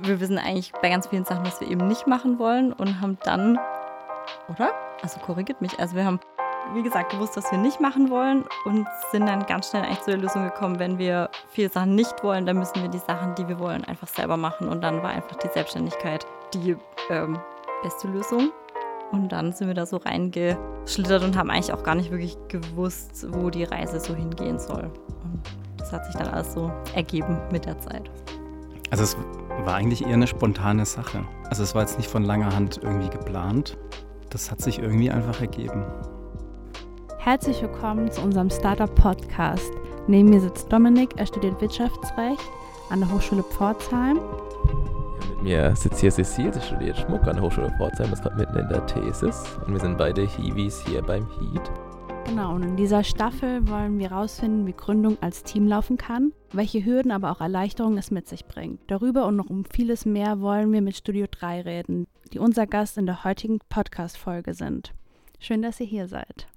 wir wissen eigentlich bei ganz vielen Sachen, was wir eben nicht machen wollen und haben dann, oder? Also korrigiert mich. Also wir haben, wie gesagt, gewusst, was wir nicht machen wollen und sind dann ganz schnell eigentlich zu der Lösung gekommen, wenn wir viele Sachen nicht wollen, dann müssen wir die Sachen, die wir wollen, einfach selber machen. Und dann war einfach die Selbstständigkeit die ähm, beste Lösung. Und dann sind wir da so reingeschlittert und haben eigentlich auch gar nicht wirklich gewusst, wo die Reise so hingehen soll. Und das hat sich dann alles so ergeben mit der Zeit. Also es war eigentlich eher eine spontane Sache. Also es war jetzt nicht von langer Hand irgendwie geplant. Das hat sich irgendwie einfach ergeben. Herzlich willkommen zu unserem Startup Podcast. Neben mir sitzt Dominik, er studiert Wirtschaftsrecht an der Hochschule Pforzheim mit mir sitzt hier Cecil, sie studiert Schmuck an der Hochschule Pforzheim, ist gerade mitten in der Thesis und wir sind beide Hiwis hier beim Heat. Genau, und in dieser Staffel wollen wir herausfinden, wie Gründung als Team laufen kann, welche Hürden, aber auch Erleichterungen es mit sich bringt. Darüber und noch um vieles mehr wollen wir mit Studio 3 reden, die unser Gast in der heutigen Podcast-Folge sind. Schön, dass ihr hier seid.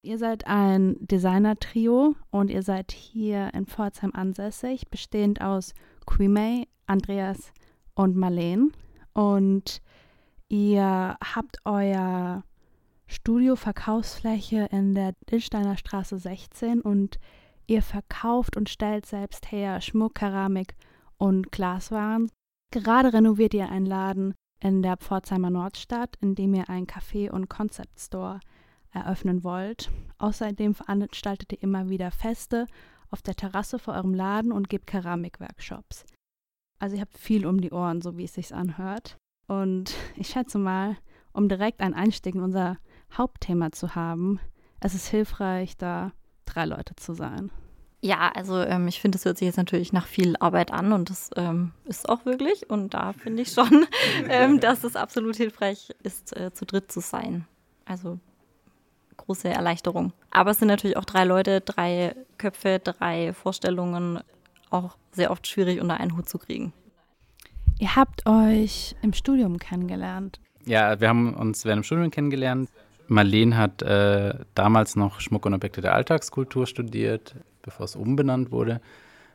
Ihr seid ein Designer-Trio und ihr seid hier in Pforzheim ansässig, bestehend aus Quimei, Andreas und Marleen. Und ihr habt euer Studio Verkaufsfläche in der Dillsteiner Straße 16 und ihr verkauft und stellt selbst her Schmuck, Keramik und Glaswaren. Gerade renoviert ihr einen Laden in der Pforzheimer Nordstadt, in dem ihr einen Café und Concept Store eröffnen wollt. Außerdem veranstaltet ihr immer wieder Feste auf der Terrasse vor eurem Laden und gebt Keramikworkshops. Also ihr habt viel um die Ohren, so wie es sich anhört. Und ich schätze mal, um direkt einen Einstieg in unser Hauptthema zu haben, es ist hilfreich, da drei Leute zu sein. Ja, also ähm, ich finde, das hört sich jetzt natürlich nach viel Arbeit an und das ähm, ist auch wirklich. Und da finde ich schon, ähm, dass es absolut hilfreich ist, äh, zu dritt zu sein. Also große Erleichterung. Aber es sind natürlich auch drei Leute, drei Köpfe, drei Vorstellungen, auch sehr oft schwierig unter einen Hut zu kriegen. Ihr habt euch im Studium kennengelernt. Ja, wir haben uns während dem Studium kennengelernt. Marleen hat äh, damals noch Schmuck und Objekte der Alltagskultur studiert, bevor es umbenannt wurde.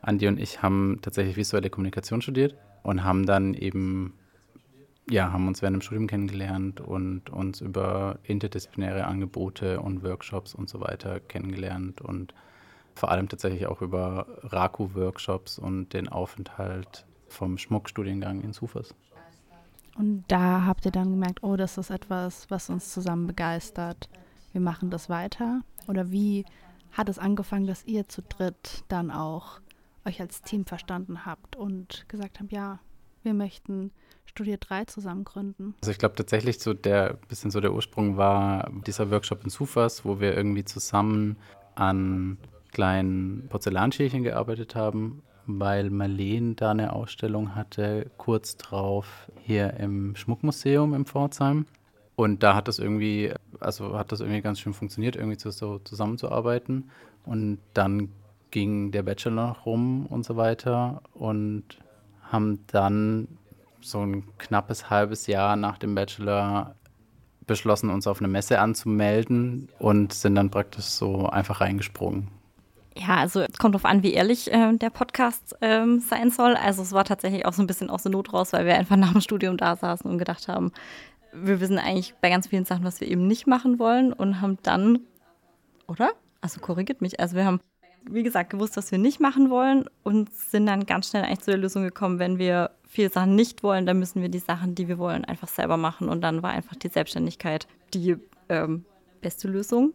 Andi und ich haben tatsächlich visuelle Kommunikation studiert und haben dann eben, ja, haben uns während dem Studium kennengelernt und uns über interdisziplinäre Angebote und Workshops und so weiter kennengelernt und vor allem tatsächlich auch über Raku-Workshops und den Aufenthalt vom Schmuckstudiengang in Sufas. Und da habt ihr dann gemerkt, oh, das ist etwas, was uns zusammen begeistert. Wir machen das weiter. Oder wie hat es angefangen, dass ihr zu dritt dann auch euch als Team verstanden habt und gesagt habt, ja, wir möchten Studio 3 zusammen gründen? Also ich glaube tatsächlich so der bisschen so der Ursprung war dieser Workshop in Sufas, wo wir irgendwie zusammen an kleinen Porzellanschälchen gearbeitet haben, weil Marleen da eine Ausstellung hatte, kurz drauf hier im Schmuckmuseum in Pforzheim. Und da hat das irgendwie, also hat das irgendwie ganz schön funktioniert, irgendwie so zusammenzuarbeiten. Und dann ging der Bachelor noch rum und so weiter und haben dann so ein knappes halbes Jahr nach dem Bachelor beschlossen, uns auf eine Messe anzumelden und sind dann praktisch so einfach reingesprungen. Ja, also es kommt darauf an, wie ehrlich äh, der Podcast ähm, sein soll. Also es war tatsächlich auch so ein bisschen aus der Not raus, weil wir einfach nach dem Studium da saßen und gedacht haben, wir wissen eigentlich bei ganz vielen Sachen, was wir eben nicht machen wollen und haben dann, oder? Also korrigiert mich. Also wir haben, wie gesagt, gewusst, was wir nicht machen wollen und sind dann ganz schnell eigentlich zu der Lösung gekommen, wenn wir viele Sachen nicht wollen, dann müssen wir die Sachen, die wir wollen, einfach selber machen. Und dann war einfach die Selbstständigkeit die ähm, beste Lösung.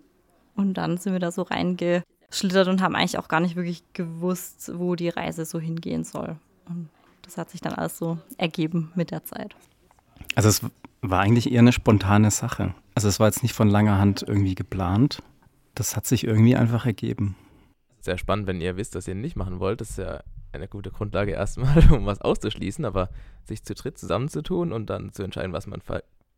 Und dann sind wir da so reinge schlittert und haben eigentlich auch gar nicht wirklich gewusst, wo die Reise so hingehen soll. Und das hat sich dann alles so ergeben mit der Zeit. Also es war eigentlich eher eine spontane Sache. Also es war jetzt nicht von langer Hand irgendwie geplant. Das hat sich irgendwie einfach ergeben. Sehr spannend, wenn ihr wisst, was ihr nicht machen wollt. Das ist ja eine gute Grundlage erstmal, um was auszuschließen, aber sich zu dritt zusammenzutun und dann zu entscheiden, was man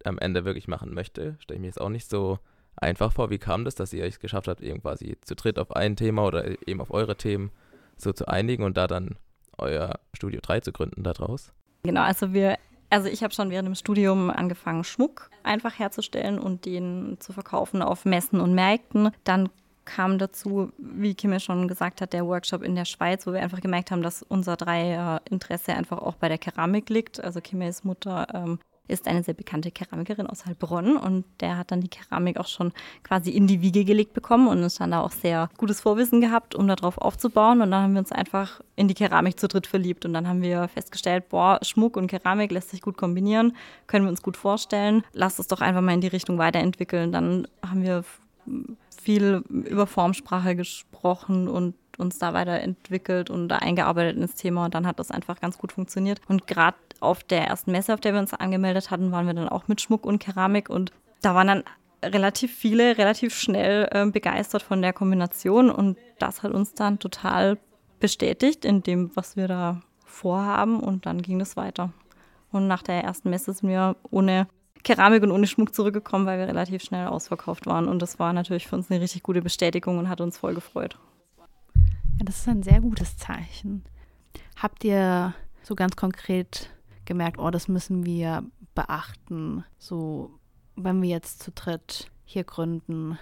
am Ende wirklich machen möchte, stelle ich mir jetzt auch nicht so einfach vor. Wie kam das, dass ihr es geschafft habt, eben quasi zu dritt auf ein Thema oder eben auf eure Themen so zu einigen und da dann euer Studio 3 zu gründen daraus? Genau, also wir, also ich habe schon während dem Studium angefangen, Schmuck einfach herzustellen und den zu verkaufen auf Messen und Märkten. Dann kam dazu, wie Kim ja schon gesagt hat, der Workshop in der Schweiz, wo wir einfach gemerkt haben, dass unser Dreier-Interesse einfach auch bei der Keramik liegt. Also Kimmels Mutter ähm, ist eine sehr bekannte Keramikerin aus Heilbronn und der hat dann die Keramik auch schon quasi in die Wiege gelegt bekommen und ist dann da auch sehr gutes Vorwissen gehabt, um darauf aufzubauen. Und dann haben wir uns einfach in die Keramik zu dritt verliebt und dann haben wir festgestellt, boah, Schmuck und Keramik lässt sich gut kombinieren, können wir uns gut vorstellen. Lasst es doch einfach mal in die Richtung weiterentwickeln. Dann haben wir viel über Formsprache gesprochen und uns da weiterentwickelt und eingearbeitet ins Thema und dann hat das einfach ganz gut funktioniert. Und gerade auf der ersten Messe, auf der wir uns angemeldet hatten, waren wir dann auch mit Schmuck und Keramik und da waren dann relativ viele relativ schnell äh, begeistert von der Kombination und das hat uns dann total bestätigt in dem, was wir da vorhaben und dann ging es weiter. Und nach der ersten Messe sind wir ohne Keramik und ohne Schmuck zurückgekommen, weil wir relativ schnell ausverkauft waren. Und das war natürlich für uns eine richtig gute Bestätigung und hat uns voll gefreut. Das ist ein sehr gutes Zeichen. Habt ihr so ganz konkret gemerkt, oh, das müssen wir beachten, so wenn wir jetzt zu dritt hier gründen,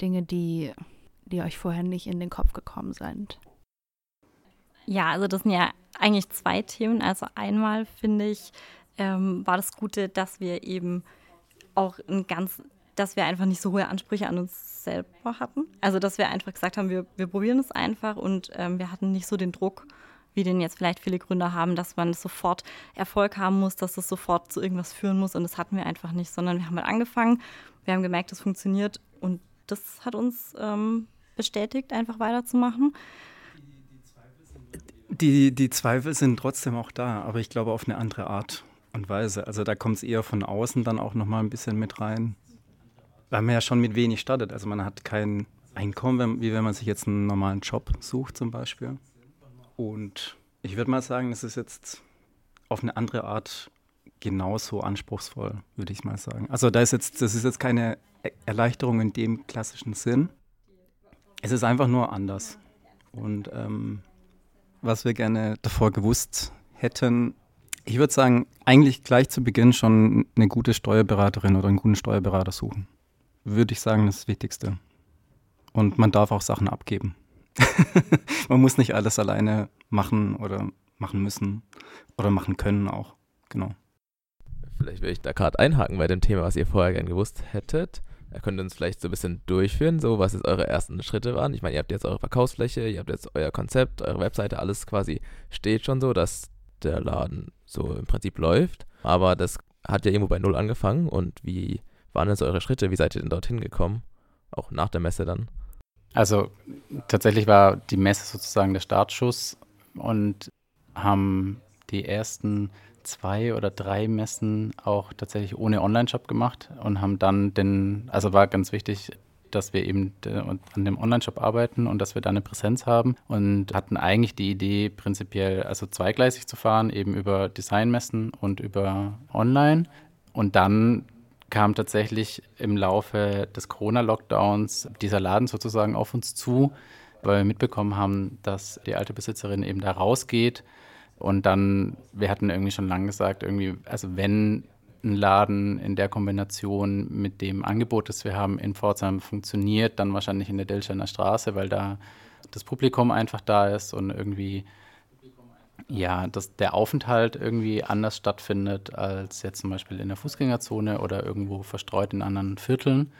Dinge, die, die euch vorher nicht in den Kopf gekommen sind? Ja, also das sind ja eigentlich zwei Themen. Also einmal finde ich, ähm, war das Gute, dass wir eben auch ein ganz, dass wir einfach nicht so hohe Ansprüche an uns selber hatten. Also dass wir einfach gesagt haben, wir, wir probieren es einfach und ähm, wir hatten nicht so den Druck, wie den jetzt vielleicht viele Gründer haben, dass man sofort Erfolg haben muss, dass es sofort zu irgendwas führen muss. Und das hatten wir einfach nicht, sondern wir haben halt angefangen, wir haben gemerkt, es funktioniert und das hat uns ähm, bestätigt, einfach weiterzumachen. Die, die Zweifel sind trotzdem auch da, aber ich glaube auf eine andere Art und Weise. Also da kommt es eher von außen dann auch nochmal ein bisschen mit rein. Weil man ja schon mit wenig startet. Also man hat kein Einkommen, wie wenn man sich jetzt einen normalen Job sucht zum Beispiel. Und ich würde mal sagen, es ist jetzt auf eine andere Art genauso anspruchsvoll, würde ich mal sagen. Also da ist jetzt, das ist jetzt keine Erleichterung in dem klassischen Sinn. Es ist einfach nur anders. Und ähm, was wir gerne davor gewusst hätten, ich würde sagen, eigentlich gleich zu Beginn schon eine gute Steuerberaterin oder einen guten Steuerberater suchen. Würde ich sagen, das, Wichtigste. Und man darf auch Sachen abgeben. man muss nicht alles alleine machen oder machen müssen oder machen können auch. Genau. Vielleicht würde ich da gerade einhaken bei dem Thema, was ihr vorher gern gewusst hättet. Er könnte uns vielleicht so ein bisschen durchführen, so was jetzt eure ersten Schritte waren. Ich meine, ihr habt jetzt eure Verkaufsfläche, ihr habt jetzt euer Konzept, eure Webseite, alles quasi steht schon so, dass der Laden so im Prinzip läuft. Aber das hat ja irgendwo bei Null angefangen. Und wie waren denn so eure Schritte? Wie seid ihr denn dorthin gekommen? Auch nach der Messe dann? Also tatsächlich war die Messe sozusagen der Startschuss und haben die ersten zwei oder drei Messen auch tatsächlich ohne Online-Shop gemacht und haben dann den, also war ganz wichtig, dass wir eben an dem Online-Shop arbeiten und dass wir da eine Präsenz haben und hatten eigentlich die Idee, prinzipiell also zweigleisig zu fahren, eben über Designmessen und über Online. Und dann kam tatsächlich im Laufe des Corona-Lockdowns dieser Laden sozusagen auf uns zu, weil wir mitbekommen haben, dass die alte Besitzerin eben da rausgeht. Und dann, wir hatten irgendwie schon lange gesagt, irgendwie, also wenn ein Laden in der Kombination mit dem Angebot, das wir haben in Pforzheim funktioniert, dann wahrscheinlich in der Delscheiner Straße, weil da das Publikum einfach da ist und irgendwie ja, dass der Aufenthalt irgendwie anders stattfindet als jetzt zum Beispiel in der Fußgängerzone oder irgendwo verstreut in anderen Vierteln.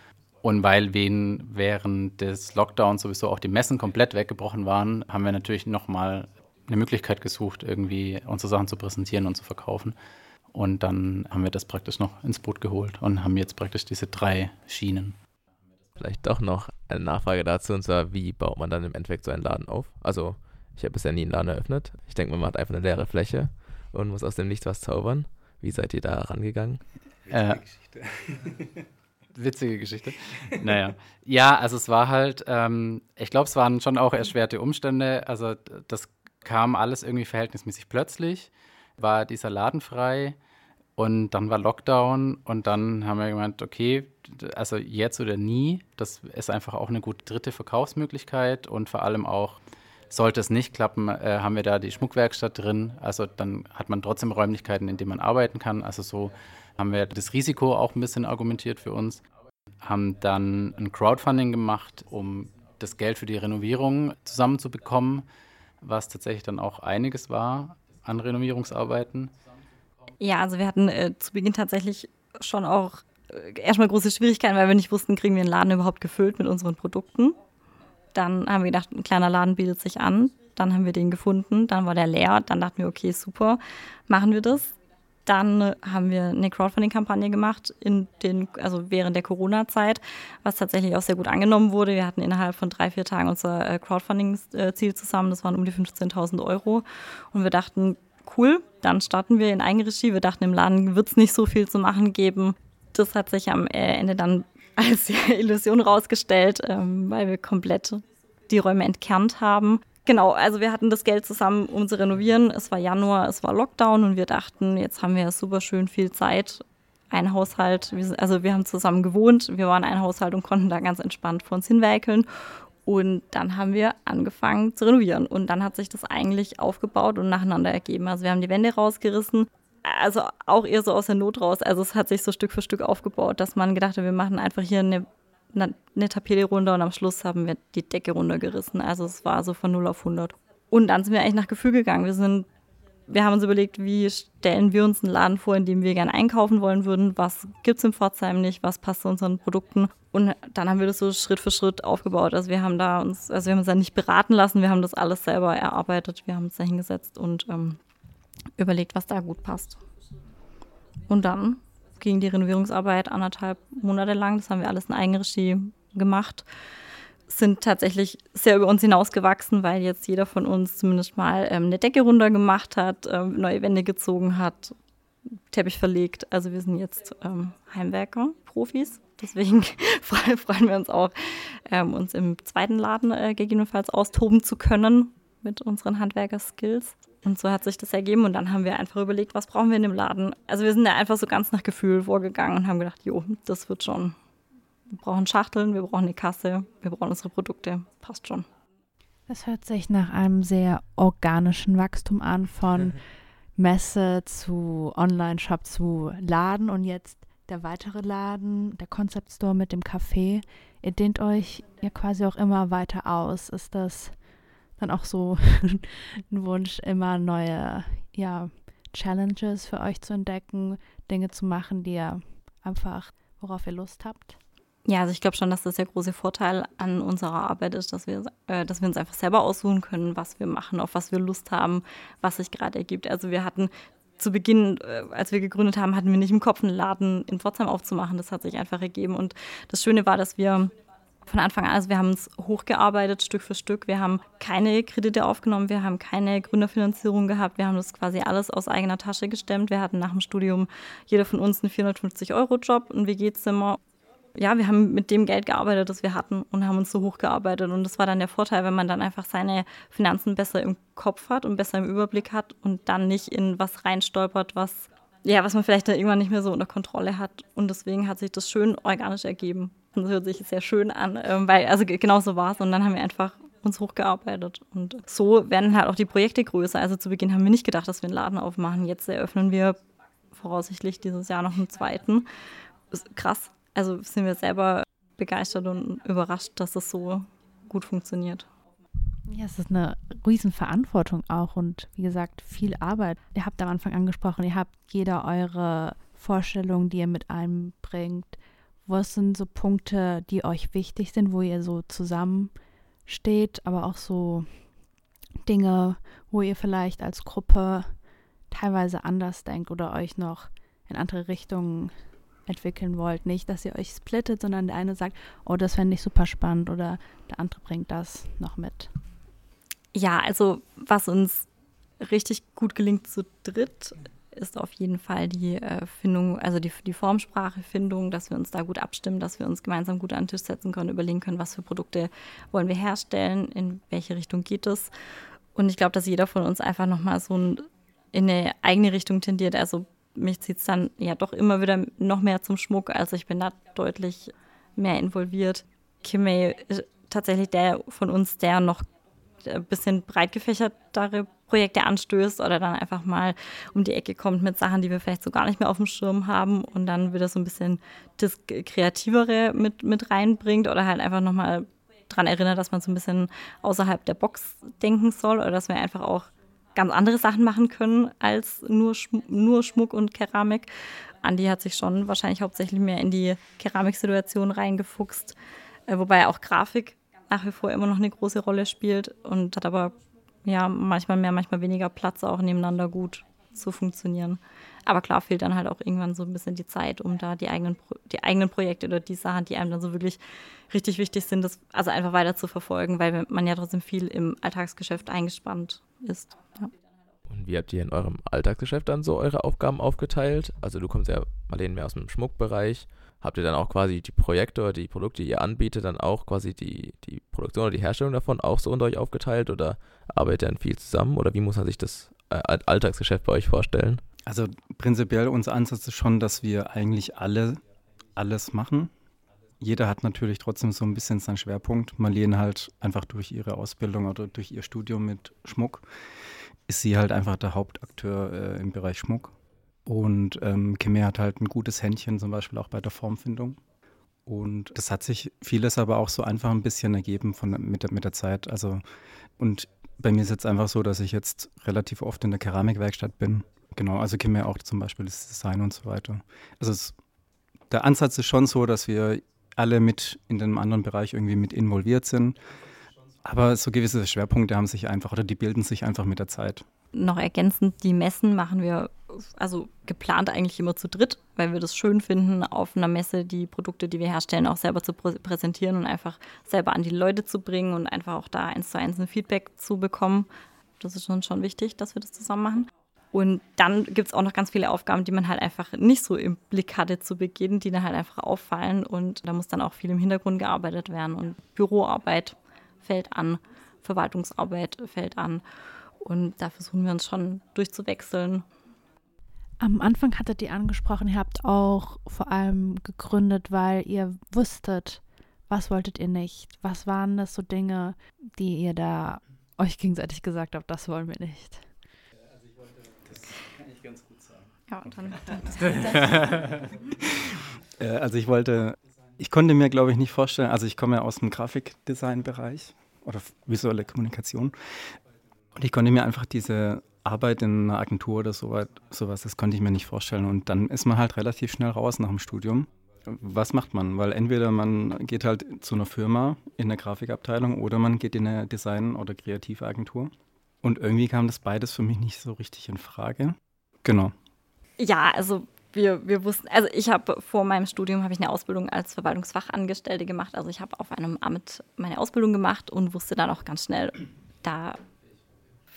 Und weil wen während des Lockdowns sowieso auch die Messen komplett weggebrochen waren, haben wir natürlich nochmal eine Möglichkeit gesucht, irgendwie unsere Sachen zu präsentieren und zu verkaufen. Und dann haben wir das praktisch noch ins Boot geholt und haben jetzt praktisch diese drei Schienen. Vielleicht doch noch eine Nachfrage dazu, und zwar, wie baut man dann im Endeffekt so einen Laden auf? Also ich habe bisher nie einen Laden eröffnet. Ich denke, man macht einfach eine leere Fläche und muss aus dem Nichts was zaubern. Wie seid ihr da rangegangen? Witzige äh, Geschichte. witzige Geschichte. Naja. Ja, also es war halt, ähm, ich glaube, es waren schon auch erschwerte Umstände. Also das kam alles irgendwie verhältnismäßig plötzlich. War dieser Laden frei und dann war Lockdown und dann haben wir gemeint, okay, also jetzt oder nie. Das ist einfach auch eine gute dritte Verkaufsmöglichkeit und vor allem auch sollte es nicht klappen, äh, haben wir da die Schmuckwerkstatt drin. Also dann hat man trotzdem Räumlichkeiten, in denen man arbeiten kann. Also so haben wir das Risiko auch ein bisschen argumentiert für uns. Haben dann ein Crowdfunding gemacht, um das Geld für die Renovierung zusammenzubekommen, was tatsächlich dann auch einiges war an Renovierungsarbeiten. Ja, also wir hatten äh, zu Beginn tatsächlich schon auch äh, erstmal große Schwierigkeiten, weil wir nicht wussten, kriegen wir den Laden überhaupt gefüllt mit unseren Produkten. Dann haben wir gedacht, ein kleiner Laden bietet sich an. Dann haben wir den gefunden, dann war der leer. Dann dachten wir, okay, super, machen wir das. Dann haben wir eine Crowdfunding-Kampagne gemacht in den, also während der Corona-Zeit, was tatsächlich auch sehr gut angenommen wurde. Wir hatten innerhalb von drei, vier Tagen unser äh, Crowdfunding-Ziel zusammen. Das waren um die 15.000 Euro. Und wir dachten, cool, dann starten wir in Eigenregie. Wir dachten, im Laden wird es nicht so viel zu machen geben. Das hat sich am äh, Ende dann als Illusion rausgestellt, ähm, weil wir komplett die Räume entkernt haben. Genau, also wir hatten das Geld zusammen, um zu renovieren. Es war Januar, es war Lockdown und wir dachten, jetzt haben wir super schön viel Zeit. Ein Haushalt, also wir haben zusammen gewohnt, wir waren ein Haushalt und konnten da ganz entspannt vor uns hinwerkeln. Und dann haben wir angefangen zu renovieren. Und dann hat sich das eigentlich aufgebaut und nacheinander ergeben. Also wir haben die Wände rausgerissen. Also auch eher so aus der Not raus. Also es hat sich so Stück für Stück aufgebaut, dass man gedacht hat, wir machen einfach hier eine eine Tapete runter und am Schluss haben wir die Decke runtergerissen. Also es war so von 0 auf 100. Und dann sind wir eigentlich nach Gefühl gegangen. Wir sind wir haben uns überlegt, wie stellen wir uns einen Laden vor, in dem wir gerne einkaufen wollen würden, was gibt es im Pforzheim nicht, was passt zu unseren Produkten. Und dann haben wir das so Schritt für Schritt aufgebaut. Also wir haben da uns, also wir haben uns da nicht beraten lassen, wir haben das alles selber erarbeitet, wir haben uns da hingesetzt und ähm, überlegt, was da gut passt. Und dann ging die Renovierungsarbeit anderthalb Monate lang. Das haben wir alles in Eigenregie gemacht. Sind tatsächlich sehr über uns hinausgewachsen, weil jetzt jeder von uns zumindest mal ähm, eine Decke runter gemacht hat, ähm, neue Wände gezogen hat, Teppich verlegt. Also wir sind jetzt ähm, Heimwerker, Profis. Deswegen freuen wir uns auch, ähm, uns im zweiten Laden äh, gegebenenfalls austoben zu können mit unseren Handwerker-Skills. Und so hat sich das ergeben und dann haben wir einfach überlegt, was brauchen wir in dem Laden. Also wir sind da einfach so ganz nach Gefühl vorgegangen und haben gedacht, jo, das wird schon. Wir brauchen Schachteln, wir brauchen eine Kasse, wir brauchen unsere Produkte, passt schon. Das hört sich nach einem sehr organischen Wachstum an, von Messe zu Online-Shop zu Laden und jetzt der weitere Laden, der Concept Store mit dem Café. Ihr dehnt euch ja quasi auch immer weiter aus. Ist das dann auch so ein Wunsch, immer neue ja, Challenges für euch zu entdecken, Dinge zu machen, die ihr einfach, worauf ihr Lust habt? Ja, also ich glaube schon, dass das der große Vorteil an unserer Arbeit ist, dass wir, äh, dass wir uns einfach selber aussuchen können, was wir machen, auf was wir Lust haben, was sich gerade ergibt. Also wir hatten zu Beginn, äh, als wir gegründet haben, hatten wir nicht im Kopf, einen Laden in Pforzheim aufzumachen. Das hat sich einfach ergeben. Und das Schöne war, dass wir von Anfang an, also wir haben uns hochgearbeitet, Stück für Stück. Wir haben keine Kredite aufgenommen, wir haben keine Gründerfinanzierung gehabt. Wir haben das quasi alles aus eigener Tasche gestemmt. Wir hatten nach dem Studium jeder von uns einen 450-Euro-Job, ein WG-Zimmer. Ja, wir haben mit dem Geld gearbeitet, das wir hatten und haben uns so hochgearbeitet. Und das war dann der Vorteil, wenn man dann einfach seine Finanzen besser im Kopf hat und besser im Überblick hat und dann nicht in was reinstolpert, was ja, was man vielleicht dann irgendwann nicht mehr so unter Kontrolle hat. Und deswegen hat sich das schön organisch ergeben. Das hört sich sehr schön an, ähm, weil, also genau so war es. Und dann haben wir einfach uns hochgearbeitet. Und so werden halt auch die Projekte größer. Also zu Beginn haben wir nicht gedacht, dass wir einen Laden aufmachen. Jetzt eröffnen wir voraussichtlich dieses Jahr noch einen zweiten. Krass. Also sind wir selber begeistert und überrascht, dass es so gut funktioniert. Ja, es ist eine Riesenverantwortung auch und wie gesagt, viel Arbeit. Ihr habt am Anfang angesprochen, ihr habt jeder eure Vorstellungen, die ihr mit einbringt. Was sind so Punkte, die euch wichtig sind, wo ihr so zusammensteht, aber auch so Dinge, wo ihr vielleicht als Gruppe teilweise anders denkt oder euch noch in andere Richtungen entwickeln wollt. Nicht, dass ihr euch splittet, sondern der eine sagt, oh, das fände ich super spannend oder der andere bringt das noch mit. Ja, also was uns richtig gut gelingt zu dritt, ist auf jeden Fall die äh, Findung, also die, die Formsprachefindung, dass wir uns da gut abstimmen, dass wir uns gemeinsam gut an den Tisch setzen können, überlegen können, was für Produkte wollen wir herstellen, in welche Richtung geht es. Und ich glaube, dass jeder von uns einfach nochmal so ein, in eine eigene Richtung tendiert. Also mich zieht es dann ja doch immer wieder noch mehr zum Schmuck. Also ich bin da deutlich mehr involviert. Kimmel ist tatsächlich der von uns, der noch ein bisschen breit gefächertere Projekte anstößt oder dann einfach mal um die Ecke kommt mit Sachen, die wir vielleicht so gar nicht mehr auf dem Schirm haben und dann wieder so ein bisschen das Kreativere mit, mit reinbringt oder halt einfach nochmal daran erinnert, dass man so ein bisschen außerhalb der Box denken soll oder dass wir einfach auch ganz andere Sachen machen können als nur, Schm nur Schmuck und Keramik. Andi hat sich schon wahrscheinlich hauptsächlich mehr in die Keramiksituation reingefuchst, äh, wobei auch Grafik nach wie vor immer noch eine große Rolle spielt und hat aber ja manchmal mehr, manchmal weniger Platz, auch nebeneinander gut zu funktionieren. Aber klar fehlt dann halt auch irgendwann so ein bisschen die Zeit, um da die eigenen, die eigenen Projekte oder die Sachen, die einem dann so wirklich richtig wichtig sind, das also einfach weiter zu verfolgen, weil man ja trotzdem viel im Alltagsgeschäft eingespannt ist. Ja. Und wie habt ihr in eurem Alltagsgeschäft dann so eure Aufgaben aufgeteilt? Also du kommst ja, Marlene, mehr aus dem Schmuckbereich. Habt ihr dann auch quasi die Projekte oder die Produkte, die ihr anbietet, dann auch quasi die, die Produktion oder die Herstellung davon auch so unter euch aufgeteilt oder arbeitet ihr dann viel zusammen oder wie muss man sich das äh, Alltagsgeschäft bei euch vorstellen? Also prinzipiell unser Ansatz ist schon, dass wir eigentlich alle alles machen. Jeder hat natürlich trotzdem so ein bisschen seinen Schwerpunkt. Marlene halt einfach durch ihre Ausbildung oder durch ihr Studium mit Schmuck ist sie halt einfach der Hauptakteur äh, im Bereich Schmuck. Und ähm, Kimmer hat halt ein gutes Händchen, zum Beispiel auch bei der Formfindung. Und das hat sich vieles aber auch so einfach ein bisschen ergeben von, mit, mit der Zeit. Also, und bei mir ist jetzt einfach so, dass ich jetzt relativ oft in der Keramikwerkstatt bin. Genau, also Kimmer auch zum Beispiel das Design und so weiter. Also es, der Ansatz ist schon so, dass wir alle mit in dem anderen Bereich irgendwie mit involviert sind. Aber so gewisse Schwerpunkte haben sich einfach oder die bilden sich einfach mit der Zeit. Noch ergänzend, die Messen machen wir also geplant eigentlich immer zu dritt, weil wir das schön finden, auf einer Messe die Produkte, die wir herstellen, auch selber zu prä präsentieren und einfach selber an die Leute zu bringen und einfach auch da eins zu eins ein Feedback zu bekommen. Das ist schon, schon wichtig, dass wir das zusammen machen. Und dann gibt es auch noch ganz viele Aufgaben, die man halt einfach nicht so im Blick hatte zu Beginn, die dann halt einfach auffallen. Und da muss dann auch viel im Hintergrund gearbeitet werden. Und Büroarbeit fällt an, Verwaltungsarbeit fällt an. Und da versuchen wir uns schon durchzuwechseln. Am Anfang hattet ihr angesprochen, ihr habt auch vor allem gegründet, weil ihr wusstet, was wolltet ihr nicht? Was waren das so Dinge, die ihr da euch gegenseitig gesagt habt, das wollen wir nicht? Also ich wollte, das kann ich ganz gut sagen. Ja, und dann. Äh, also ich wollte ich konnte mir, glaube ich, nicht vorstellen, also ich komme ja aus dem Grafikdesign-Bereich oder visuelle Kommunikation und ich konnte mir einfach diese Arbeit in einer Agentur oder so, sowas, das konnte ich mir nicht vorstellen. Und dann ist man halt relativ schnell raus nach dem Studium. Was macht man? Weil entweder man geht halt zu einer Firma in der Grafikabteilung oder man geht in eine Design- oder Kreativagentur. Und irgendwie kam das beides für mich nicht so richtig in Frage. Genau. Ja, also wir, wir wussten, also ich habe vor meinem Studium ich eine Ausbildung als Verwaltungsfachangestellte gemacht. Also ich habe auf einem Amt meine Ausbildung gemacht und wusste dann auch ganz schnell, da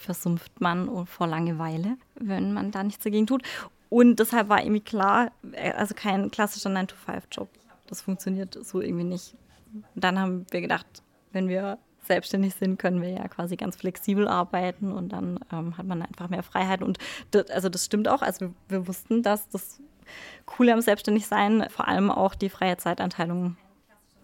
versumpft man vor Langeweile, wenn man da nichts dagegen tut. Und deshalb war irgendwie klar, äh, also kein klassischer 9-to-5-Job. Das funktioniert so irgendwie nicht. Und dann haben wir gedacht, wenn wir selbstständig sind, können wir ja quasi ganz flexibel arbeiten und dann ähm, hat man einfach mehr Freiheit. Und das, also das stimmt auch. Also wir, wir wussten, dass das Coole am Selbstständigsein vor allem auch die freie Zeitanteilung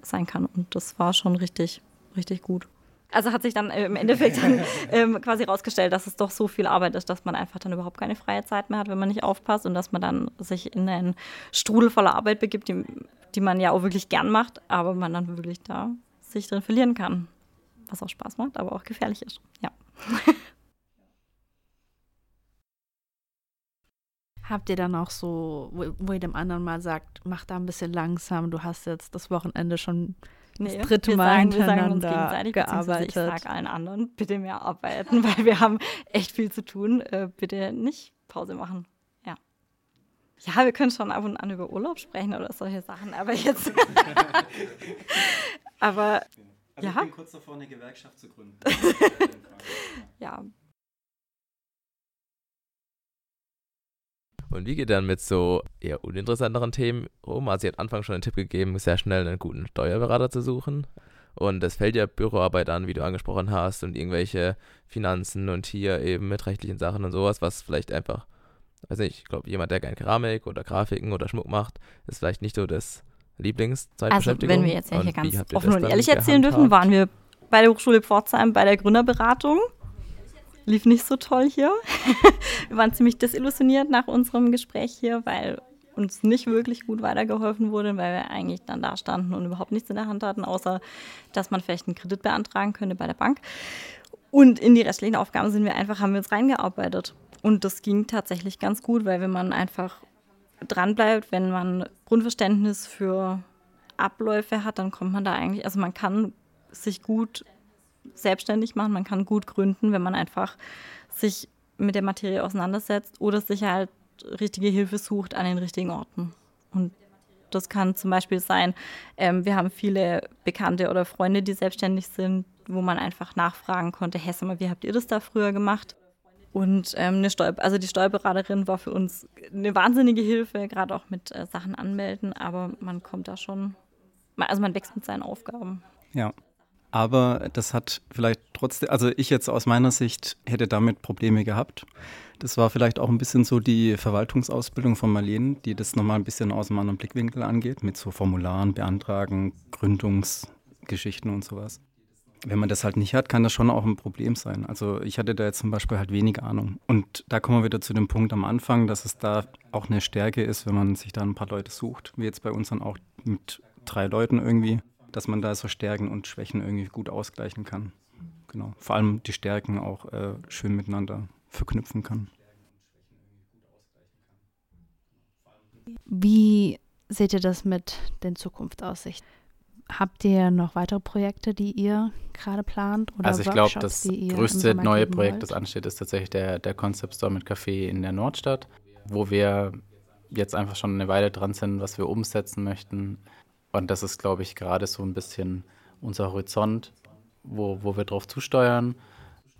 sein kann. Und das war schon richtig, richtig gut. Also hat sich dann im Endeffekt dann, ähm, quasi rausgestellt, dass es doch so viel Arbeit ist, dass man einfach dann überhaupt keine freie Zeit mehr hat, wenn man nicht aufpasst und dass man dann sich in einen Strudel voller Arbeit begibt, die, die man ja auch wirklich gern macht, aber man dann wirklich da sich drin verlieren kann was auch Spaß macht, aber auch gefährlich ist. Ja. Habt ihr dann auch so, wo, wo, ihr dem anderen mal sagt, mach da ein bisschen langsam, du hast jetzt das Wochenende schon nee, das dritte Mal sagen, hintereinander wir sagen uns gearbeitet. Ich sage allen anderen, bitte mehr arbeiten, weil wir haben echt viel zu tun. Äh, bitte nicht Pause machen. Ja. Ja, wir können schon ab und an über Urlaub sprechen oder solche Sachen, aber jetzt. aber also ja. ich bin kurz davor, eine Gewerkschaft zu gründen. ja. Und wie geht dann mit so eher uninteressanteren Themen um? Also, ihr habt Anfang schon einen Tipp gegeben, sehr schnell einen guten Steuerberater zu suchen. Und es fällt ja Büroarbeit an, wie du angesprochen hast, und irgendwelche Finanzen und hier eben mit rechtlichen Sachen und sowas, was vielleicht einfach, weiß nicht, ich glaube, jemand, der gerne Keramik oder Grafiken oder Schmuck macht, ist vielleicht nicht so das Lieblingszeitbeschäftigung? Also wenn wir jetzt ja hier ganz offen und ehrlich erzählen dürfen, waren wir bei der Hochschule Pforzheim bei der Gründerberatung. Lief nicht so toll hier. wir waren ziemlich desillusioniert nach unserem Gespräch hier, weil uns nicht wirklich gut weitergeholfen wurde, weil wir eigentlich dann da standen und überhaupt nichts in der Hand hatten, außer dass man vielleicht einen Kredit beantragen könnte bei der Bank. Und in die restlichen Aufgaben sind wir einfach, haben wir uns reingearbeitet. Und das ging tatsächlich ganz gut, weil wenn man einfach dranbleibt, wenn man Grundverständnis für Abläufe hat, dann kommt man da eigentlich, also man kann sich gut selbstständig machen, man kann gut gründen, wenn man einfach sich mit der Materie auseinandersetzt oder sich halt richtige Hilfe sucht an den richtigen Orten. Und das kann zum Beispiel sein, ähm, wir haben viele Bekannte oder Freunde, die selbstständig sind, wo man einfach nachfragen konnte, hey, sag mal, wie habt ihr das da früher gemacht? Und ähm, eine Steu also die Steuerberaterin war für uns eine wahnsinnige Hilfe, gerade auch mit äh, Sachen anmelden, aber man kommt da schon, also man wächst mit seinen Aufgaben. Ja. Aber das hat vielleicht trotzdem, also ich jetzt aus meiner Sicht hätte damit Probleme gehabt. Das war vielleicht auch ein bisschen so die Verwaltungsausbildung von Marlene, die das nochmal ein bisschen aus einem anderen Blickwinkel angeht, mit so Formularen, Beantragen, Gründungsgeschichten und sowas. Wenn man das halt nicht hat, kann das schon auch ein Problem sein. Also ich hatte da jetzt zum Beispiel halt wenig Ahnung. Und da kommen wir wieder zu dem Punkt am Anfang, dass es da auch eine Stärke ist, wenn man sich da ein paar Leute sucht, wie jetzt bei uns dann auch mit drei Leuten irgendwie dass man da so Stärken und Schwächen irgendwie gut ausgleichen kann. Genau. Vor allem die Stärken auch äh, schön miteinander verknüpfen kann. Wie seht ihr das mit den Zukunftsaussichten? Habt ihr noch weitere Projekte, die ihr gerade plant? also ich glaube, das größte neue Projekt, wollt? das ansteht, ist tatsächlich der, der Concept Store mit Café in der Nordstadt, wo wir jetzt einfach schon eine Weile dran sind, was wir umsetzen möchten. Und das ist, glaube ich, gerade so ein bisschen unser Horizont, wo, wo wir drauf zusteuern.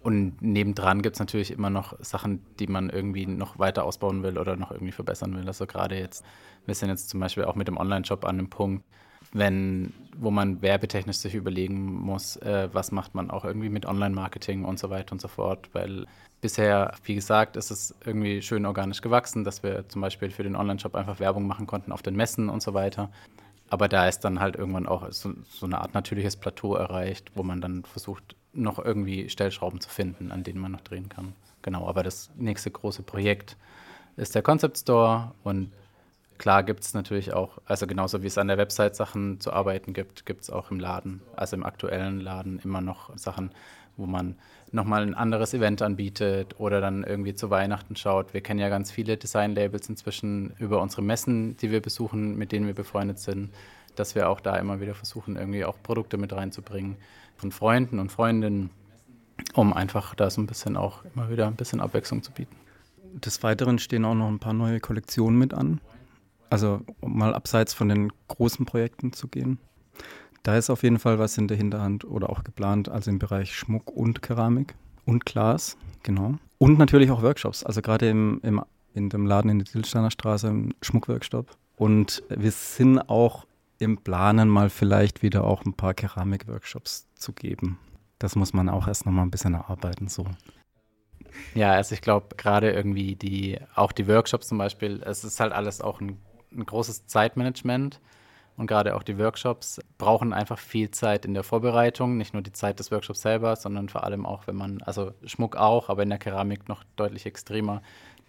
Und nebendran gibt es natürlich immer noch Sachen, die man irgendwie noch weiter ausbauen will oder noch irgendwie verbessern will. Also gerade jetzt, wir sind jetzt zum Beispiel auch mit dem Online-Shop an einem Punkt, wenn, wo man werbetechnisch sich überlegen muss, äh, was macht man auch irgendwie mit Online-Marketing und so weiter und so fort. Weil bisher, wie gesagt, ist es irgendwie schön organisch gewachsen, dass wir zum Beispiel für den Online-Shop einfach Werbung machen konnten auf den Messen und so weiter. Aber da ist dann halt irgendwann auch so, so, eine Art natürliches Plateau erreicht, wo man dann versucht, noch irgendwie Stellschrauben zu finden, an denen man noch drehen kann. Genau, aber das nächste große Projekt ist der Concept Store und klar gibt es natürlich auch, also genauso wie es an der Website Sachen zu arbeiten gibt, gibt es auch im Laden, also im aktuellen Laden immer noch Sachen, wo man nochmal ein anderes Event anbietet oder dann irgendwie zu Weihnachten schaut. Wir kennen ja ganz viele Design-Labels inzwischen über unsere Messen, die wir besuchen, mit denen wir befreundet sind, dass wir auch da immer wieder versuchen, irgendwie auch Produkte mit reinzubringen von Freunden und Freundinnen, um einfach da so ein bisschen auch immer wieder ein bisschen Abwechslung zu bieten. Des Weiteren stehen auch noch ein paar neue Kollektionen mit an. Also um mal abseits von den großen Projekten zu gehen. Da ist auf jeden Fall was in der Hinterhand oder auch geplant, also im Bereich Schmuck und Keramik und Glas, genau. Und natürlich auch Workshops, also gerade im, im, in dem Laden in der Dillsteiner Straße, im Schmuckworkshop. Und wir sind auch im Planen, mal vielleicht wieder auch ein paar Keramik-Workshops zu geben. Das muss man auch erst noch mal ein bisschen erarbeiten, so. Ja, also ich glaube, gerade irgendwie die, auch die Workshops zum Beispiel, es ist halt alles auch ein, ein großes Zeitmanagement. Und gerade auch die Workshops brauchen einfach viel Zeit in der Vorbereitung, nicht nur die Zeit des Workshops selber, sondern vor allem auch, wenn man, also Schmuck auch, aber in der Keramik noch deutlich extremer,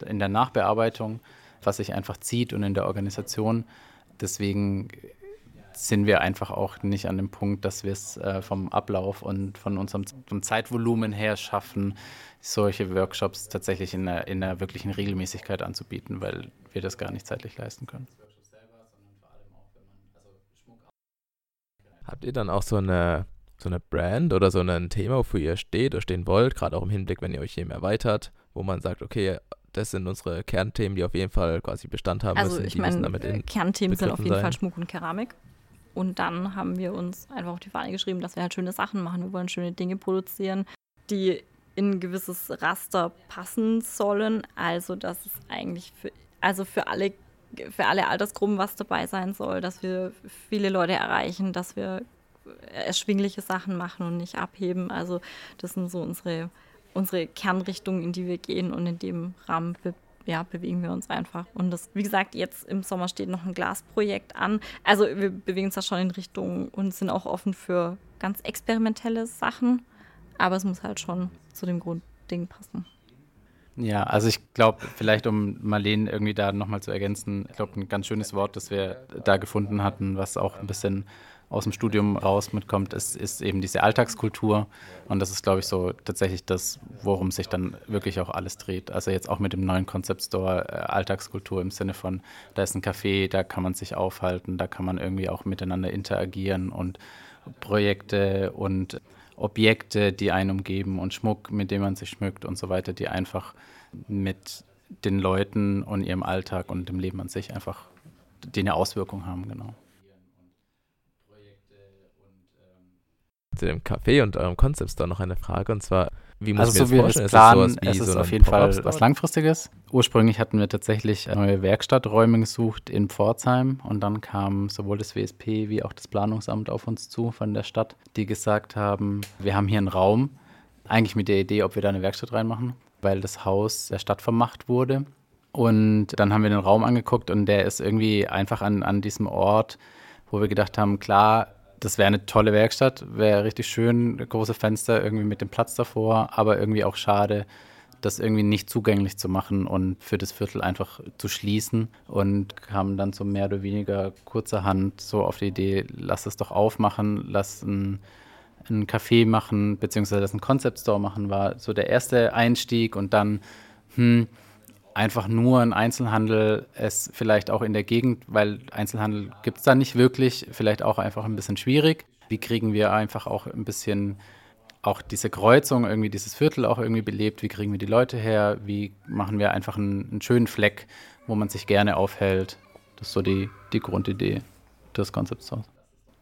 in der Nachbearbeitung, was sich einfach zieht und in der Organisation. Deswegen sind wir einfach auch nicht an dem Punkt, dass wir es äh, vom Ablauf und von unserem vom Zeitvolumen her schaffen, solche Workshops tatsächlich in einer, in einer wirklichen Regelmäßigkeit anzubieten, weil wir das gar nicht zeitlich leisten können. Habt ihr dann auch so eine, so eine Brand oder so ein Thema, wofür ihr steht oder stehen wollt, gerade auch im Hinblick, wenn ihr euch eben erweitert, wo man sagt, okay, das sind unsere Kernthemen, die auf jeden Fall quasi Bestand haben also müssen. Also ich meine, Kernthemen sind auf jeden sein. Fall Schmuck und Keramik. Und dann haben wir uns einfach auf die Fahne geschrieben, dass wir halt schöne Sachen machen. Wir wollen schöne Dinge produzieren, die in ein gewisses Raster passen sollen. Also dass es eigentlich für, also für alle für alle Altersgruppen was dabei sein soll, dass wir viele Leute erreichen, dass wir erschwingliche Sachen machen und nicht abheben. Also das sind so unsere, unsere Kernrichtungen, in die wir gehen und in dem Rahmen be ja, bewegen wir uns einfach. Und das, wie gesagt, jetzt im Sommer steht noch ein Glasprojekt an. Also wir bewegen uns da schon in Richtung und sind auch offen für ganz experimentelle Sachen. Aber es muss halt schon zu dem Grundding passen. Ja, also ich glaube, vielleicht um Marlene irgendwie da nochmal zu ergänzen, ich glaube, ein ganz schönes Wort, das wir da gefunden hatten, was auch ein bisschen aus dem Studium raus mitkommt, ist, ist eben diese Alltagskultur. Und das ist, glaube ich, so tatsächlich das, worum sich dann wirklich auch alles dreht. Also jetzt auch mit dem neuen Concept Store äh, Alltagskultur im Sinne von, da ist ein Café, da kann man sich aufhalten, da kann man irgendwie auch miteinander interagieren und Projekte und Objekte, die einen umgeben und Schmuck, mit dem man sich schmückt und so weiter, die einfach mit den Leuten und ihrem Alltag und dem Leben an sich einfach die eine Auswirkung haben, genau. Zu dem Café und eurem Concept Store noch eine Frage und zwar, wie muss also so mir das das planen, vorstellen? es ist, so es auf jeden Fall was Langfristiges. Ursprünglich hatten wir tatsächlich neue Werkstatträume gesucht in Pforzheim und dann kam sowohl das WSP wie auch das Planungsamt auf uns zu von der Stadt, die gesagt haben, wir haben hier einen Raum, eigentlich mit der Idee, ob wir da eine Werkstatt reinmachen, weil das Haus der Stadt vermacht wurde. Und dann haben wir den Raum angeguckt und der ist irgendwie einfach an, an diesem Ort, wo wir gedacht haben, klar, das wäre eine tolle Werkstatt, wäre richtig schön, große Fenster irgendwie mit dem Platz davor, aber irgendwie auch schade, das irgendwie nicht zugänglich zu machen und für das Viertel einfach zu schließen und kamen dann so mehr oder weniger kurzerhand so auf die Idee, lass es doch aufmachen, lass ein, ein Café machen, beziehungsweise lass einen Concept Store machen, war so der erste Einstieg und dann, hm, einfach nur ein Einzelhandel es vielleicht auch in der Gegend, weil Einzelhandel gibt es da nicht wirklich, vielleicht auch einfach ein bisschen schwierig. Wie kriegen wir einfach auch ein bisschen auch diese Kreuzung, irgendwie dieses Viertel auch irgendwie belebt? Wie kriegen wir die Leute her? Wie machen wir einfach einen, einen schönen Fleck, wo man sich gerne aufhält? Das ist so die, die Grundidee des Stores.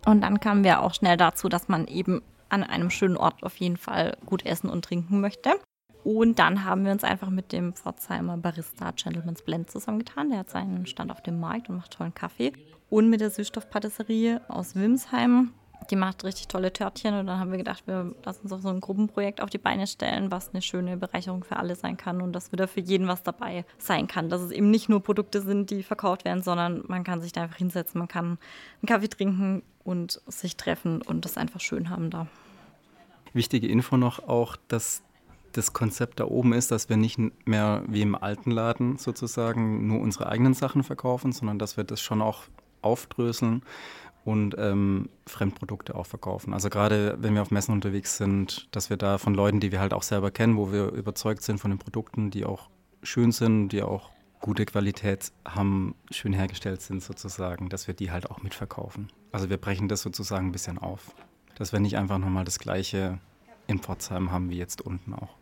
Und dann kamen wir auch schnell dazu, dass man eben an einem schönen Ort auf jeden Fall gut essen und trinken möchte. Und dann haben wir uns einfach mit dem Pforzheimer Barista Gentleman's Blend zusammengetan. Der hat seinen Stand auf dem Markt und macht tollen Kaffee. Und mit der Süßstoffpatisserie aus Wimsheim. Die macht richtig tolle Törtchen. Und dann haben wir gedacht, wir lassen uns auch so ein Gruppenprojekt auf die Beine stellen, was eine schöne Bereicherung für alle sein kann und dass wieder für jeden was dabei sein kann. Dass es eben nicht nur Produkte sind, die verkauft werden, sondern man kann sich da einfach hinsetzen, man kann einen Kaffee trinken und sich treffen und das einfach schön haben da. Wichtige Info noch auch, dass das Konzept da oben ist, dass wir nicht mehr wie im alten Laden sozusagen nur unsere eigenen Sachen verkaufen, sondern dass wir das schon auch aufdröseln und ähm, Fremdprodukte auch verkaufen. Also gerade wenn wir auf Messen unterwegs sind, dass wir da von Leuten, die wir halt auch selber kennen, wo wir überzeugt sind von den Produkten, die auch schön sind, die auch gute Qualität haben, schön hergestellt sind sozusagen, dass wir die halt auch mitverkaufen. Also wir brechen das sozusagen ein bisschen auf, dass wir nicht einfach nochmal das gleiche in Pforzheim haben wie jetzt unten auch.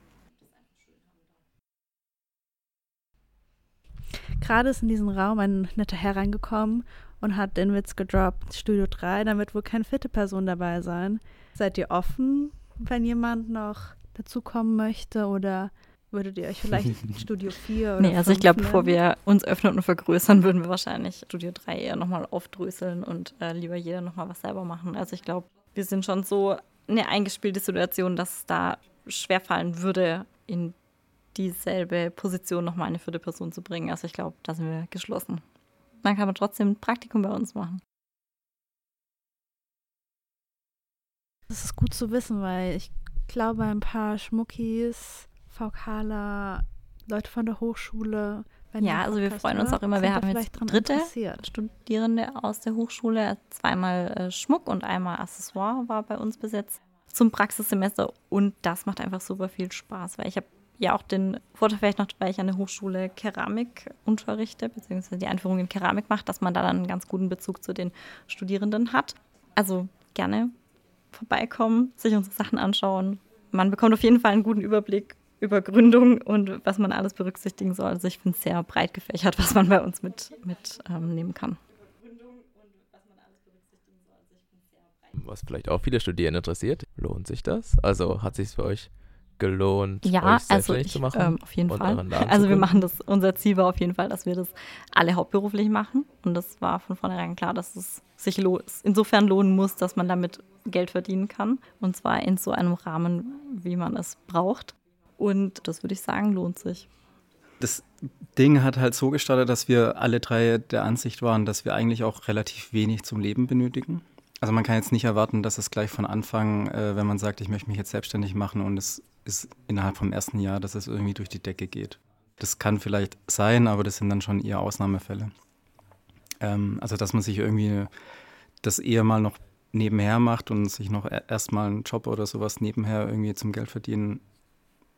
Gerade ist in diesen Raum ein netter Herr reingekommen und hat den Witz gedroppt, Studio 3, damit wohl keine vierte Person dabei sein. Seid ihr offen, wenn jemand noch dazukommen möchte oder würdet ihr euch vielleicht Studio 4 oder Nee, also ich 5 glaube, bevor wir uns öffnen und vergrößern, würden wir wahrscheinlich Studio 3 eher nochmal aufdröseln und äh, lieber jeder nochmal was selber machen. Also ich glaube, wir sind schon so eine eingespielte Situation, dass es da schwerfallen würde, in dieselbe Position nochmal eine vierte Person zu bringen. Also ich glaube, da sind wir geschlossen. Dann kann man trotzdem ein Praktikum bei uns machen. Das ist gut zu wissen, weil ich glaube, ein paar Schmuckis, VKler, Leute von der Hochschule. Ja, also wir freuen uns auch immer. Wir haben jetzt vielleicht dran Dritte. Studierende aus der Hochschule. Zweimal äh, Schmuck und einmal Accessoire war bei uns besetzt zum Praxissemester. Und das macht einfach super viel Spaß, weil ich habe ja auch den Vorteil vielleicht noch, weil ich an der Hochschule Keramik unterrichte, beziehungsweise die Einführung in Keramik macht, dass man da dann einen ganz guten Bezug zu den Studierenden hat. Also gerne vorbeikommen, sich unsere Sachen anschauen. Man bekommt auf jeden Fall einen guten Überblick über Gründung und was man alles berücksichtigen soll. Also ich finde es sehr breit gefächert, was man bei uns mitnehmen mit, ähm, kann. Was vielleicht auch viele Studierende interessiert, lohnt sich das? Also hat sich für euch gelohnt, Ja, euch also selbstständig ich, zu machen? ähm, auf jeden und Fall. Also wir machen das, unser Ziel war auf jeden Fall, dass wir das alle hauptberuflich machen. Und das war von vornherein klar, dass es sich lo insofern lohnen muss, dass man damit Geld verdienen kann. Und zwar in so einem Rahmen, wie man es braucht. Und das würde ich sagen, lohnt sich. Das Ding hat halt so gestartet, dass wir alle drei der Ansicht waren, dass wir eigentlich auch relativ wenig zum Leben benötigen. Also man kann jetzt nicht erwarten, dass es gleich von Anfang, äh, wenn man sagt, ich möchte mich jetzt selbstständig machen und es ist innerhalb vom ersten Jahr, dass es irgendwie durch die Decke geht. Das kann vielleicht sein, aber das sind dann schon eher Ausnahmefälle. Ähm, also, dass man sich irgendwie das eher mal noch nebenher macht und sich noch e-, erstmal einen Job oder sowas nebenher irgendwie zum Geldverdienen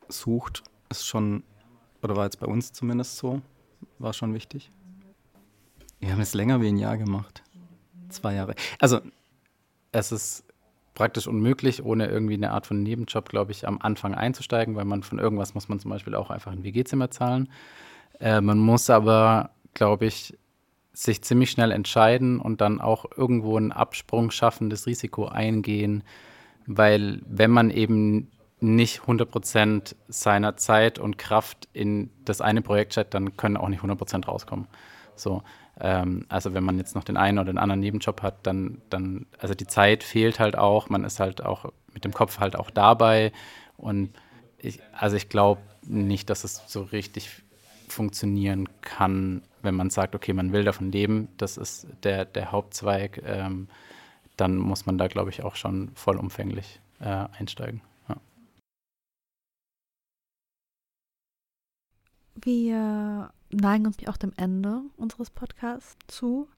sucht, ist schon, oder war jetzt bei uns zumindest so, war schon wichtig. Wir haben es länger wie ein Jahr gemacht. Zwei Jahre. Also, es ist praktisch unmöglich, ohne irgendwie eine Art von Nebenjob, glaube ich, am Anfang einzusteigen, weil man von irgendwas muss man zum Beispiel auch einfach ein WG-Zimmer zahlen. Äh, man muss aber, glaube ich, sich ziemlich schnell entscheiden und dann auch irgendwo einen Absprung schaffen, das Risiko eingehen, weil wenn man eben nicht 100% seiner Zeit und Kraft in das eine Projekt steckt, dann können auch nicht 100% rauskommen. So, ähm, also wenn man jetzt noch den einen oder den anderen Nebenjob hat, dann, dann, also die Zeit fehlt halt auch, man ist halt auch mit dem Kopf halt auch dabei. Und ich, also ich glaube nicht, dass es so richtig funktionieren kann, wenn man sagt, okay, man will davon leben, das ist der, der Hauptzweig, ähm, dann muss man da, glaube ich, auch schon vollumfänglich äh, einsteigen. Wir neigen uns auch dem Ende unseres Podcasts zu,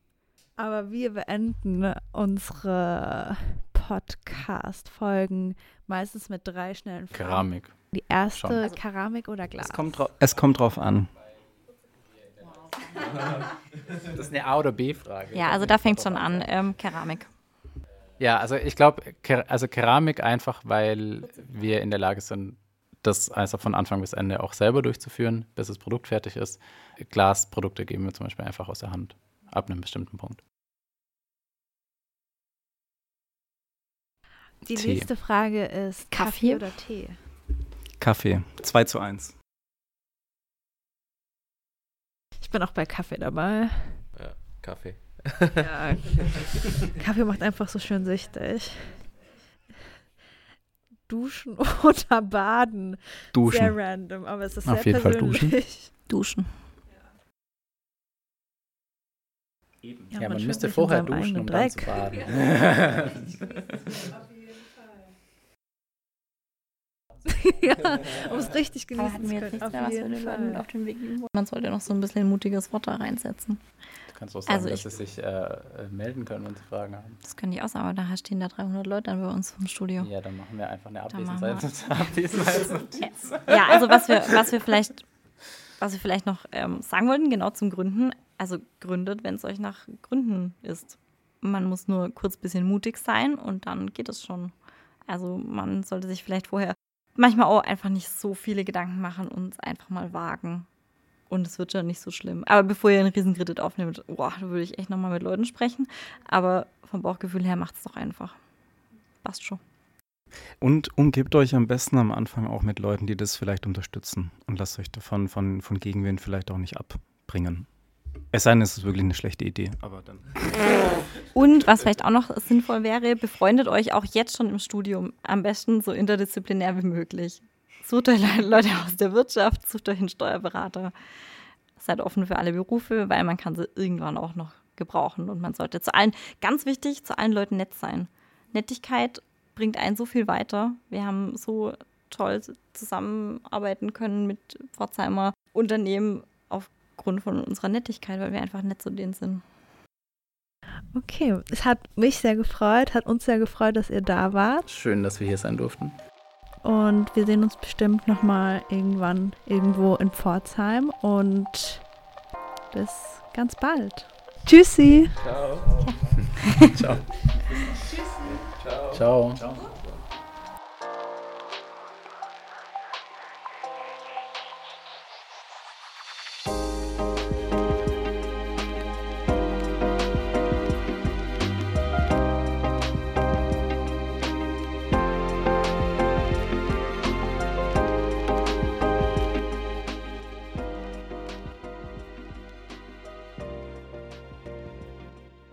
aber wir beenden unsere Podcast-Folgen meistens mit drei schnellen Fragen. Keramik. Die erste Schon. Keramik oder Glas? Es kommt, es kommt drauf an. Das ist eine A- oder B-Frage. Ja, also da fängt schon an. Ähm, Keramik. Ja, also ich glaube, Ker also Keramik einfach, weil wir in der Lage sind, das also von Anfang bis Ende auch selber durchzuführen, bis das Produkt fertig ist. Glasprodukte geben wir zum Beispiel einfach aus der Hand, ab einem bestimmten Punkt. Die Tee. nächste Frage ist Kaffee, Kaffee? oder Tee? Kaffee. 2 zu 1. Ich bin auch bei Kaffee dabei. Ja, Kaffee. Ja, Kaffee macht einfach so schön süchtig. Duschen oder baden. Sehr Duschen. random, aber es ist Auf sehr jeden Fall persönlich. Duschen. Ja, Ja, man man, müsste vorher duschen, um eigenen dann zu Dreck. baden. ja, um es richtig genießen zu können. Auf jeden Fall. auf den Weg. Man sollte noch so ein bisschen ein mutiges Wort da reinsetzen. Du kannst auch sagen, Also dass sie sich äh, äh, melden können, wenn sie Fragen haben. Das können die auch sagen, aber da stehen da 300 Leute dann bei uns vom Studio. Ja, dann machen wir einfach eine Abwesenheitsnotiz. Ja, also was wir, was wir vielleicht, was wir vielleicht noch ähm, sagen wollten, genau zum Gründen. Also gründet, wenn es euch nach Gründen ist. Man muss nur kurz ein bisschen mutig sein und dann geht es schon. Also man sollte sich vielleicht vorher manchmal auch einfach nicht so viele Gedanken machen und es einfach mal wagen. Und es wird schon nicht so schlimm. Aber bevor ihr einen Riesenkredit aufnehmt, boah, da würde ich echt nochmal mit Leuten sprechen. Aber vom Bauchgefühl her macht es doch einfach. Passt schon. Und umgebt euch am besten am Anfang auch mit Leuten, die das vielleicht unterstützen. Und lasst euch davon von, von Gegenwind vielleicht auch nicht abbringen. Es sei denn, es ist wirklich eine schlechte Idee. Aber dann. Und was vielleicht auch noch sinnvoll wäre, befreundet euch auch jetzt schon im Studium. Am besten so interdisziplinär wie möglich. Sucht euch Le- Leute aus der Wirtschaft, sucht euch einen Steuerberater. Seid offen für alle Berufe, weil man kann sie irgendwann auch noch gebrauchen. Und man sollte zu allen, ganz wichtig, zu allen Leuten nett sein. Nettigkeit bringt einen so viel weiter. Wir haben so toll zusammenarbeiten können mit Pforzheimer Unternehmen aufgrund von unserer Nettigkeit, weil wir einfach nett zu denen sind. Okay, es hat mich sehr gefreut, hat uns sehr gefreut, dass ihr da wart. Schön, dass wir hier sein durften. Und wir sehen uns bestimmt nochmal irgendwann irgendwo in Pforzheim. Und bis ganz bald. Tschüssi. Ciao. Ciao. Ciao. Ciao.